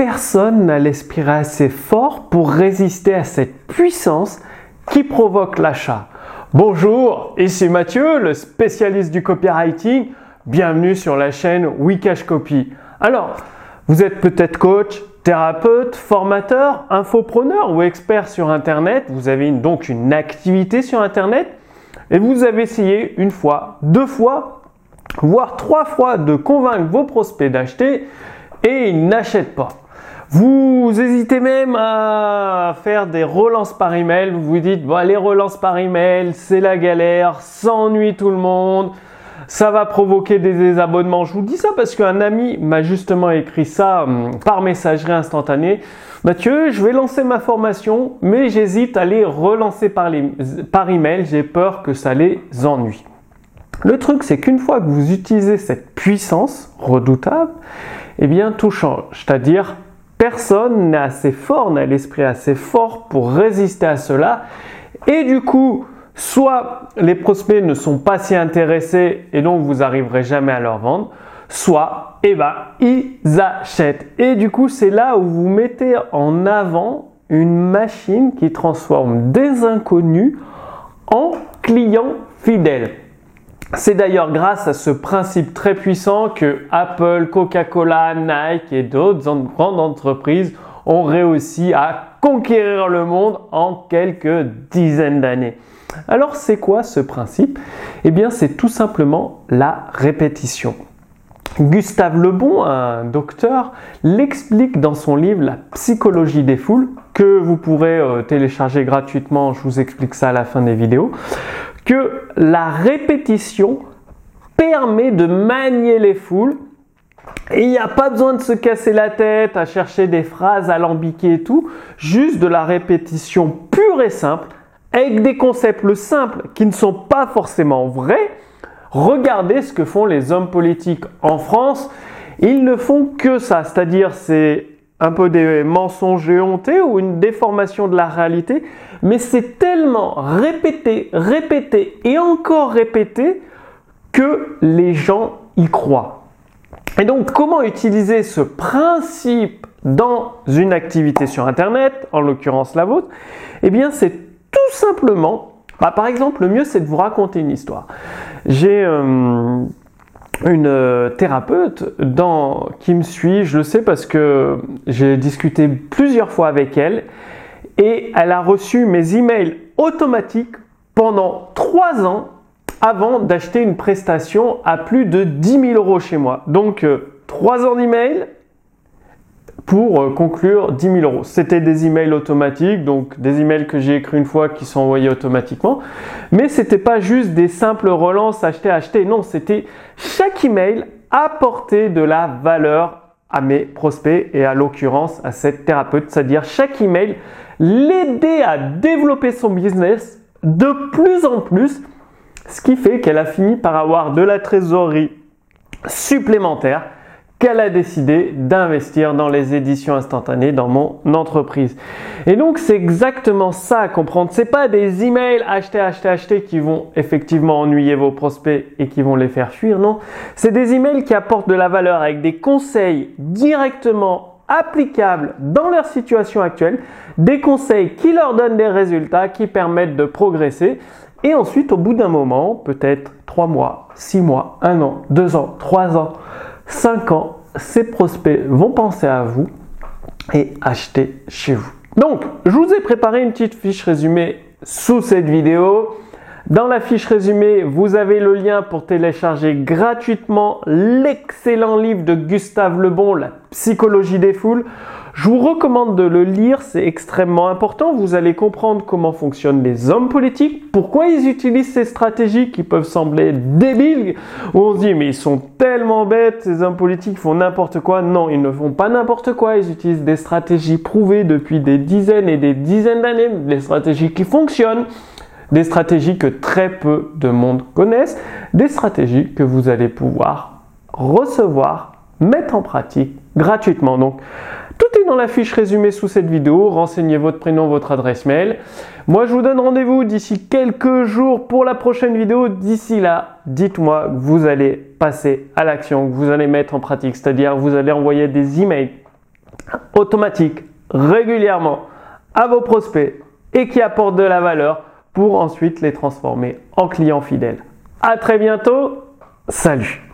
personne n'a l'esprit assez fort pour résister à cette puissance qui provoque l'achat. Bonjour, ici Mathieu, le spécialiste du copywriting. Bienvenue sur la chaîne Wikash Copy. Alors, vous êtes peut-être coach, thérapeute, formateur, infopreneur ou expert sur Internet. Vous avez donc une activité sur Internet et vous avez essayé une fois, deux fois, voire trois fois de convaincre vos prospects d'acheter et ils n'achètent pas. Vous hésitez même à faire des relances par email. Vous vous dites, les relances par email, c'est la galère, ça ennuie tout le monde, ça va provoquer des désabonnements. Je vous dis ça parce qu'un ami m'a justement écrit ça hum, par messagerie instantanée. Mathieu, je vais lancer ma formation, mais j'hésite à les relancer par, par email. J'ai peur que ça les ennuie. Le truc, c'est qu'une fois que vous utilisez cette puissance redoutable, eh bien, tout change. C'est-à-dire, personne n'est assez fort, n'a l'esprit assez fort pour résister à cela. Et du coup, soit les prospects ne sont pas si intéressés et donc vous n'arriverez jamais à leur vendre, soit, eh ben, ils achètent. Et du coup, c'est là où vous mettez en avant une machine qui transforme des inconnus en clients fidèles. C'est d'ailleurs grâce à ce principe très puissant que Apple, Coca-Cola, Nike et d'autres grandes entreprises ont réussi à conquérir le monde en quelques dizaines d'années. Alors c'est quoi ce principe? Eh bien c'est tout simplement la répétition. Gustave Lebon, un docteur, l'explique dans son livre La psychologie des foules, que vous pourrez euh, télécharger gratuitement, je vous explique ça à la fin des vidéos la répétition permet de manier les foules et il n'y a pas besoin de se casser la tête à chercher des phrases alambiquées et tout, juste de la répétition pure et simple, avec des concepts simples qui ne sont pas forcément vrais. Regardez ce que font les hommes politiques en France. Ils ne font que ça, c'est-à-dire c'est un peu des mensonges éhontés ou une déformation de la réalité, mais c'est tellement répété, répété et encore répété que les gens y croient. Et donc, comment utiliser ce principe dans une activité sur Internet, en l'occurrence la vôtre? Eh bien, c'est tout simplement, bah, par exemple, le mieux, c'est de vous raconter une histoire. J'ai euh, une euh, thérapeute dans, qui me suit, je le sais parce que j'ai discuté plusieurs fois avec elle et elle a reçu mes emails automatiques pendant trois ans avant d'acheter une prestation à plus de 10 000 euros chez moi. Donc euh, trois ans d'emails pour euh, conclure 10 000 euros. C'était des emails automatiques, donc des emails que j'ai écrits une fois qui sont envoyés automatiquement. Mais c'était pas juste des simples relances acheter, acheter. Non, c'était chaque email apporter de la valeur à mes prospects et à l'occurrence à cette thérapeute. C'est-à-dire chaque email l'aider à développer son business de plus en plus, ce qui fait qu'elle a fini par avoir de la trésorerie supplémentaire qu'elle a décidé d'investir dans les éditions instantanées dans mon entreprise. Et donc c'est exactement ça à comprendre. C'est pas des emails acheter, acheter, acheter qui vont effectivement ennuyer vos prospects et qui vont les faire fuir. Non, c'est des emails qui apportent de la valeur avec des conseils directement applicables dans leur situation actuelle, des conseils qui leur donnent des résultats, qui permettent de progresser. Et ensuite, au bout d'un moment, peut-être trois mois, six mois, un an, deux ans, trois ans, 5 ans, ces prospects vont penser à vous et acheter chez vous. Donc, je vous ai préparé une petite fiche résumée sous cette vidéo. Dans la fiche résumée, vous avez le lien pour télécharger gratuitement l'excellent livre de Gustave Lebon, La psychologie des foules. Je vous recommande de le lire, c'est extrêmement important. Vous allez comprendre comment fonctionnent les hommes politiques, pourquoi ils utilisent ces stratégies qui peuvent sembler débiles, où on se dit mais ils sont tellement bêtes, ces hommes politiques font n'importe quoi. Non, ils ne font pas n'importe quoi, ils utilisent des stratégies prouvées depuis des dizaines et des dizaines d'années, des stratégies qui fonctionnent des stratégies que très peu de monde connaissent, des stratégies que vous allez pouvoir recevoir, mettre en pratique gratuitement. Donc, tout est dans la fiche résumée sous cette vidéo. Renseignez votre prénom, votre adresse mail. Moi, je vous donne rendez-vous d'ici quelques jours pour la prochaine vidéo. D'ici là, dites-moi que vous allez passer à l'action, que vous allez mettre en pratique. C'est-à-dire, vous allez envoyer des emails automatique régulièrement à vos prospects et qui apporte de la valeur pour ensuite les transformer en clients fidèles. À très bientôt. Salut